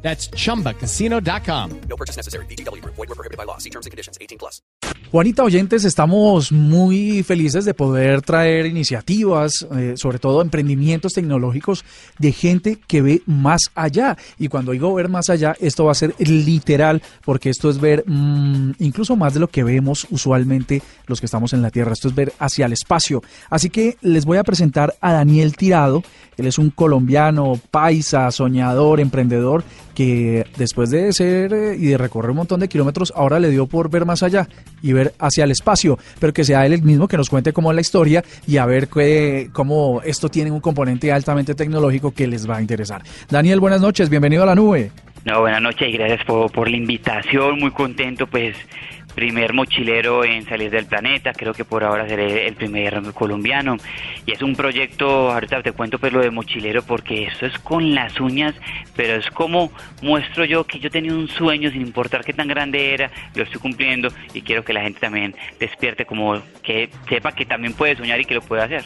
That's chumbacasino.com. No purchase necessary. BGW. Void were prohibited by law. See terms and conditions. 18 plus. Juanita Oyentes, estamos muy felices de poder traer iniciativas, eh, sobre todo emprendimientos tecnológicos de gente que ve más allá. Y cuando digo ver más allá, esto va a ser literal, porque esto es ver mm, incluso más de lo que vemos usualmente los que estamos en la Tierra. Esto es ver hacia el espacio. Así que les voy a presentar a Daniel Tirado. Él es un colombiano, paisa, soñador, emprendedor, que después de ser eh, y de recorrer un montón de kilómetros, ahora le dio por ver más allá y ver hacia el espacio, pero que sea él el mismo que nos cuente cómo es la historia y a ver qué- cómo esto tiene un componente altamente tecnológico que les va a interesar. Daniel, buenas noches, bienvenido a la nube. No, buenas noches y gracias por, la invitación. Muy contento, pues, primer mochilero en salir del planeta. Creo que por ahora seré el primer colombiano. Y es un proyecto, ahorita te cuento pues lo de mochilero porque esto es con las uñas, pero es como muestro yo que yo tenía un sueño sin importar qué tan grande era, lo estoy cumpliendo y quiero que la gente también despierte como que sepa que también puede soñar y que lo puede hacer.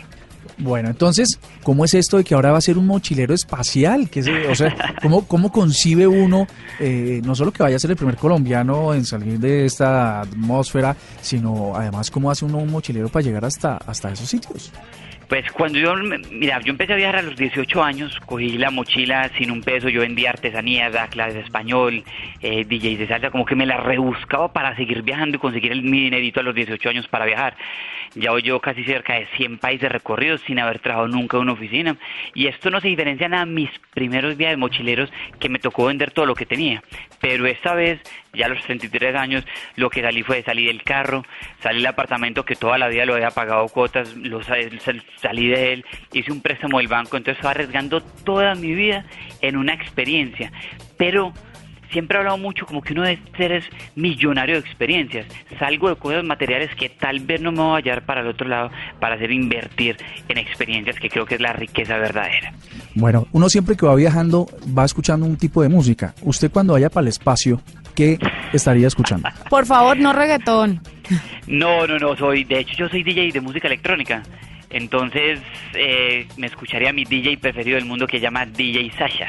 Bueno, entonces, ¿cómo es esto de que ahora va a ser un mochilero espacial? ¿Qué es, o sea, ¿cómo, ¿cómo concibe uno, eh, no solo que vaya a ser el primer colombiano en salir de esta atmósfera, sino además cómo hace uno un mochilero para llegar hasta, hasta esos sitios? Pues cuando yo, mira, yo empecé a viajar a los 18 años, cogí la mochila sin un peso, yo vendía artesanía, daba clases de español, eh, DJ de salsa, como que me la rebuscaba para seguir viajando y conseguir el, mi dinerito a los 18 años para viajar. Ya voy yo casi cerca de 100 países recorridos sin haber trabajado nunca en una oficina. Y esto no se diferencia nada a mis primeros viajes mochileros que me tocó vender todo lo que tenía. Pero esta vez, ya a los 33 años, lo que salí fue salir del carro, salí del apartamento que toda la vida lo había pagado cuotas, lo sa- sal- salí de él, hice un préstamo del banco, entonces estaba arriesgando toda mi vida en una experiencia. Pero siempre he hablado mucho como que uno debe ser es millonario de experiencias. Salgo de cosas materiales que tal vez no me voy a hallar para el otro lado para hacer invertir en experiencias que creo que es la riqueza verdadera. Bueno, uno siempre que va viajando va escuchando un tipo de música. Usted cuando vaya para el espacio, ¿qué estaría escuchando? Por favor, no reggaetón. No, no, no, soy, de hecho yo soy DJ de música electrónica. Entonces eh, me escucharía mi DJ preferido del mundo que se llama DJ Sasha.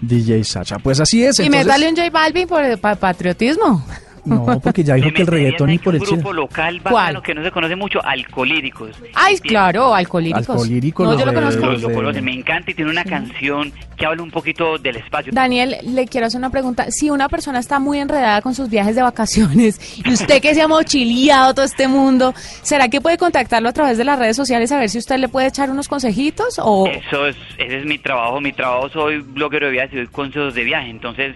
DJ Sacha. Pues así es. Y entonces- métale un J Balvin por el pa- patriotismo. No, porque ya dijo que el reggaetón y por el grupo local que no se conoce mucho, Alcolíricos. Ay, claro, alcohólicos. Alcohólicos, No, los yo lo conozco. Me encanta y tiene una canción que habla un poquito del espacio. Daniel, le quiero hacer una pregunta. Si una persona está muy enredada con sus viajes de vacaciones y usted que se ha mochileado todo este mundo, ¿será que puede contactarlo a través de las redes sociales a ver si usted le puede echar unos consejitos? O Eso es, ese es mi trabajo. Mi trabajo soy bloguero de viajes y doy consejos de viaje. Entonces,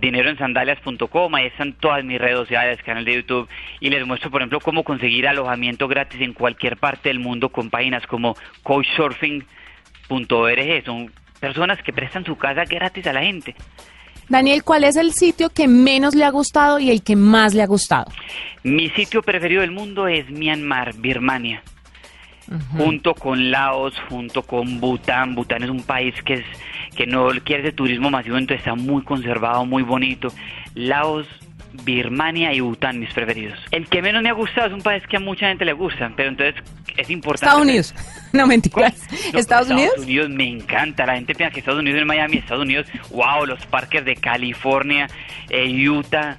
dineroensandalias.com, ahí están todas mis redes sociales, canal de YouTube. Y les muestro, por ejemplo, cómo conseguir alojamiento gratis en cualquier parte del mundo con páginas como couchsurfing.org. Son personas que prestan su casa gratis a la gente. Daniel, ¿cuál es el sitio que menos le ha gustado y el que más le ha gustado? Mi sitio preferido del mundo es Myanmar, Birmania. Junto con Laos, junto con Bután. Bután es un país que es que no quiere ese turismo masivo, entonces está muy conservado, muy bonito. Laos, Birmania y Bután, mis preferidos. El que menos me ha gustado es un país que a mucha gente le gusta, pero entonces es importante. Estados Unidos. No mentiras. No, ¿Estados Unidos? Estados Unidos me encanta. La gente piensa que Estados Unidos es Miami. Estados Unidos, wow, los parques de California, eh, Utah.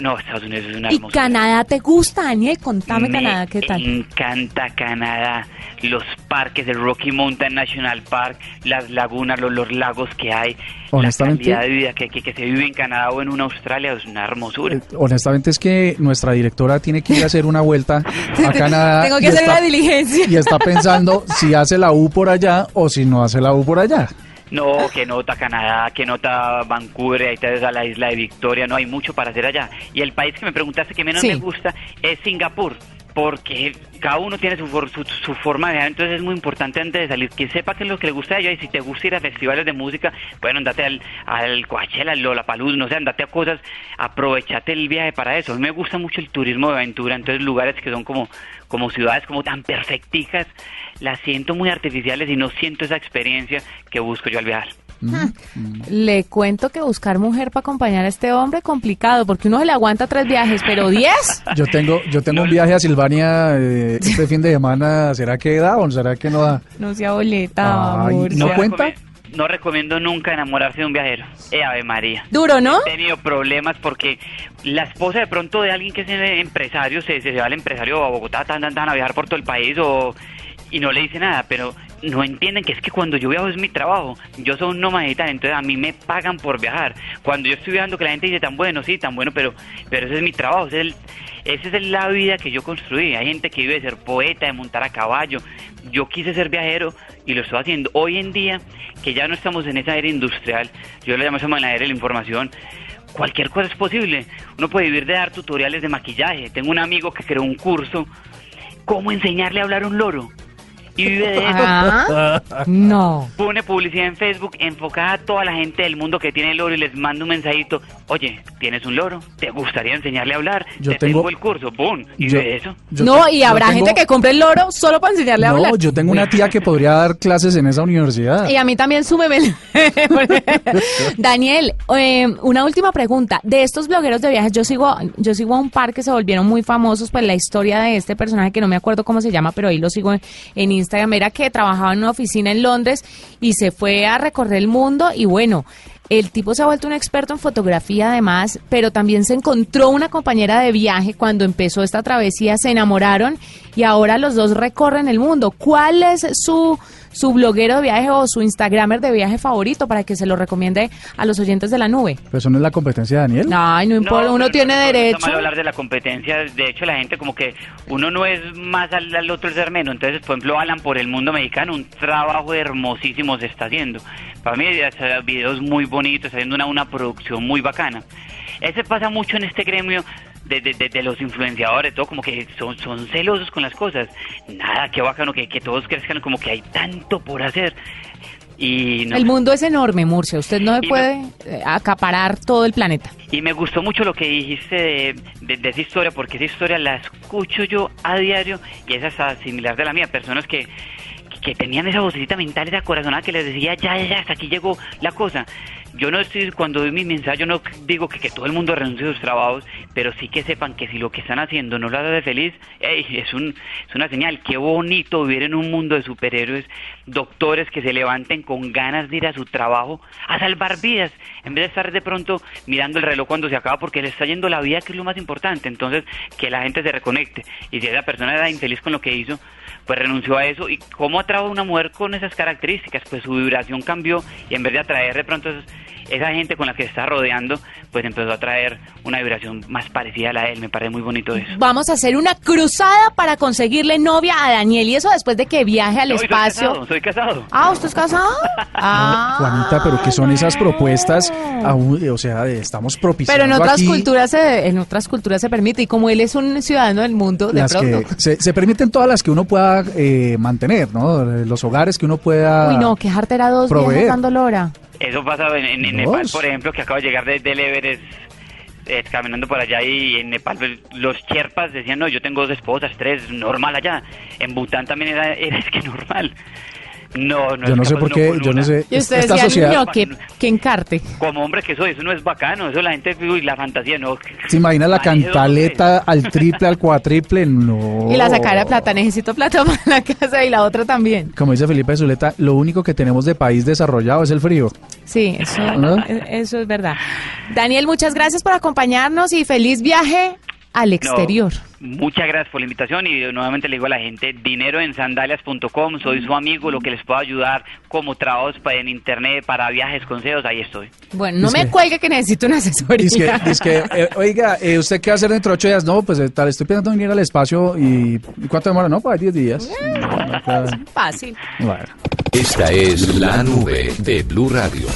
No, Estados Unidos es una ¿Y. Canadá te gusta, Daniel? Contame Me Canadá, ¿qué tal? encanta Canadá, los parques del Rocky Mountain National Park, las lagunas, los, los lagos que hay, Honestamente- la calidad de vida que, que, que se vive en Canadá o en una Australia es una hermosura. Eh, Honestamente es que nuestra directora tiene que ir a hacer una vuelta a Canadá. Tengo que y hacer está- una diligencia. Y está pensando si hace la U por allá o si no hace la U por allá. No, que nota Canadá, que nota Vancouver, ahí te a la isla de Victoria, no hay mucho para hacer allá. Y el país que me preguntaste que menos Sí. me gusta es Singapur. Porque cada uno tiene su, su, su forma de entonces es muy importante antes de salir que sepa qué es lo que le gusta a ella y si te gusta ir a festivales de música, bueno, andate al, al Coachella, al Lollapalooza, no sé, andate a cosas, aprovechate el viaje para eso. A mí me gusta mucho el turismo de aventura, entonces lugares que son como, como ciudades como tan perfecticas, las siento muy artificiales y no siento esa experiencia que busco yo al viajar. Le cuento que buscar mujer para acompañar a este hombre complicado, porque uno se le aguanta tres viajes, pero diez. Yo tengo, yo tengo un viaje a Silvania eh, este fin de semana. ¿Será que da o será que no da? No sea boleta, Ay, amor. ¿no cuenta? No recomiendo nunca enamorarse de un viajero. Eh, Ave María. Duro, ¿no? He tenido problemas porque la esposa de pronto de alguien que es empresario, se, se va al empresario a Bogotá, tan, tan, tan, a viajar por todo el país o, y no le dice nada, pero no entienden que es que cuando yo viajo es mi trabajo. Yo soy un nómada entonces a mí me pagan por viajar. Cuando yo estoy viajando que la gente dice tan bueno, sí, tan bueno, pero, pero ese es mi trabajo, ese es el- esa es la vida que yo construí. Hay gente que vive de ser poeta, de montar a caballo. Yo quise ser viajero y lo estoy haciendo. Hoy en día, que ya no estamos en esa era industrial, yo lo llamo esa la era de la información, cualquier cosa es posible. Uno puede vivir de dar tutoriales de maquillaje. Tengo un amigo que creó un curso, cómo enseñarle a hablar a un loro. Y vive de eso. Ah, no. Pone publicidad en Facebook enfocada a toda la gente del mundo que tiene loro y les manda un mensajito. Oye, ¿tienes un loro? ¿Te gustaría enseñarle a hablar? Yo Te tengo- tengo el curso. ¡Boom! Y Yo- de eso. no, y habrá tengo- gente que compre el loro solo para enseñarle a hablar. No, yo tengo una tía que podría dar clases en esa universidad. Y a mí también súbeme. Daniel, eh, una última pregunta. De estos blogueros de viajes, yo sigo, yo sigo a un par que se volvieron muy famosos, pues la historia de este personaje que no me acuerdo cómo se llama, pero ahí lo sigo en, en Instagram, era que trabajaba en una oficina en Londres y se fue a recorrer el mundo y bueno. El tipo se ha vuelto un experto en fotografía además, pero también se encontró una compañera de viaje cuando empezó esta travesía, se enamoraron y ahora los dos recorren el mundo. ¿Cuál es su, su bloguero de viaje o su Instagramer de viaje favorito para que se lo recomiende a los oyentes de la nube? Pero eso no es la competencia de Daniel. Ay, no importa, uno pero tiene no, no, no derecho. mal hablar de la competencia. De hecho, la gente como que uno no es más al, al otro el ser menos. Entonces, por ejemplo, Alan por el mundo mexicano, un trabajo hermosísimo se está haciendo. Para mí, videos muy bonitos, haciendo una, una producción muy bacana. Ese pasa mucho en este gremio de, de, de- de los influenciadores, todo como que son, son celosos con las cosas. Nada, qué bacano que, que todos crezcan, como que hay tanto por hacer. Y no El mundo es enorme, Murcia. Usted no Y me- puede eh, acaparar todo el planeta. Y me gustó mucho lo que dijiste de, de- de esa historia, porque esa historia la escucho yo a diario y es hasta similar de la mía. Personas que, que tenían esa vocecita mental, esa corazonada que les decía, ya, ya, hasta aquí llegó la cosa. Yo no estoy, cuando doy mi mensaje, yo no digo que, que todo el mundo renuncie a sus trabajos, pero sí que sepan que si lo que están haciendo no los hace feliz, ey, es, un, es una señal. Qué bonito vivir en un mundo de superhéroes, doctores que se levanten con ganas de ir a su trabajo a salvar vidas, en vez de estar de pronto mirando el reloj cuando se acaba porque le está yendo la vida, que es lo más importante. Entonces, que la gente se reconecte. Y si esa persona era infeliz con lo que hizo, pues renunció a eso. ¿Y cómo atrajo a una mujer con esas características? Pues su vibración cambió y en vez de atraer de pronto esos- esa gente con la que se está rodeando, pues empezó a traer una vibración más parecida a la de él. Me parece muy bonito eso. Vamos a hacer una cruzada para conseguirle novia a Daniel y eso después de que viaje al No, y soy espacio. casado, soy casado. Ah, ¿usted es casado? Ah, Juanita, pero ¿qué son esas propuestas? Aún, o sea, de- estamos propiciando Pero en otras aquí culturas se, en otras culturas se permite y como él es un ciudadano del mundo, de las pronto. que se, se permiten todas las que uno pueda eh, mantener, ¿no? Los hogares que uno pueda Uy, no, qué jartera dos proveer. viejas dando lora. Eso pasa en, en-. Nepal, por ejemplo, que acabo de llegar de- del Everest. eh, caminando por allá y en Nepal pues, los cherpas decían no yo tengo dos esposas tres normal allá en Bután también era, era es que normal no no Yo no sé por qué, yo no sé. Y usted esta sociedad, no, que, que encarte. como hombre que soy eso no es bacano eso la gente uy, la fantasía no ¿se imagina la cantaleta al triple, al cuatriple? No. Y la sacara de plata, necesito plata para la casa y la otra también. Como dice Felipe Zuleta, lo único que tenemos de país desarrollado es el frío. Sí, eso, ¿No? eso es verdad. Daniel, muchas gracias por acompañarnos y feliz viaje al No, exterior. muchas gracias por la invitación y nuevamente le digo a la gente, dinero en sandalias.com, soy su amigo, lo que les puedo ayudar como trabajos en internet, para viajes, consejos, ahí estoy. Bueno, no Es me que- cuelgue que necesito una asesoría. Dice que, eh, oiga, eh, ¿usted qué va a hacer dentro de ocho días? No, pues eh, tal, estoy pensando en ir al espacio y ¿y ¿cuánto demora? No, pues 10 días. No, no, claro. Fácil. Bueno. Esta es la nube de Blue Radio.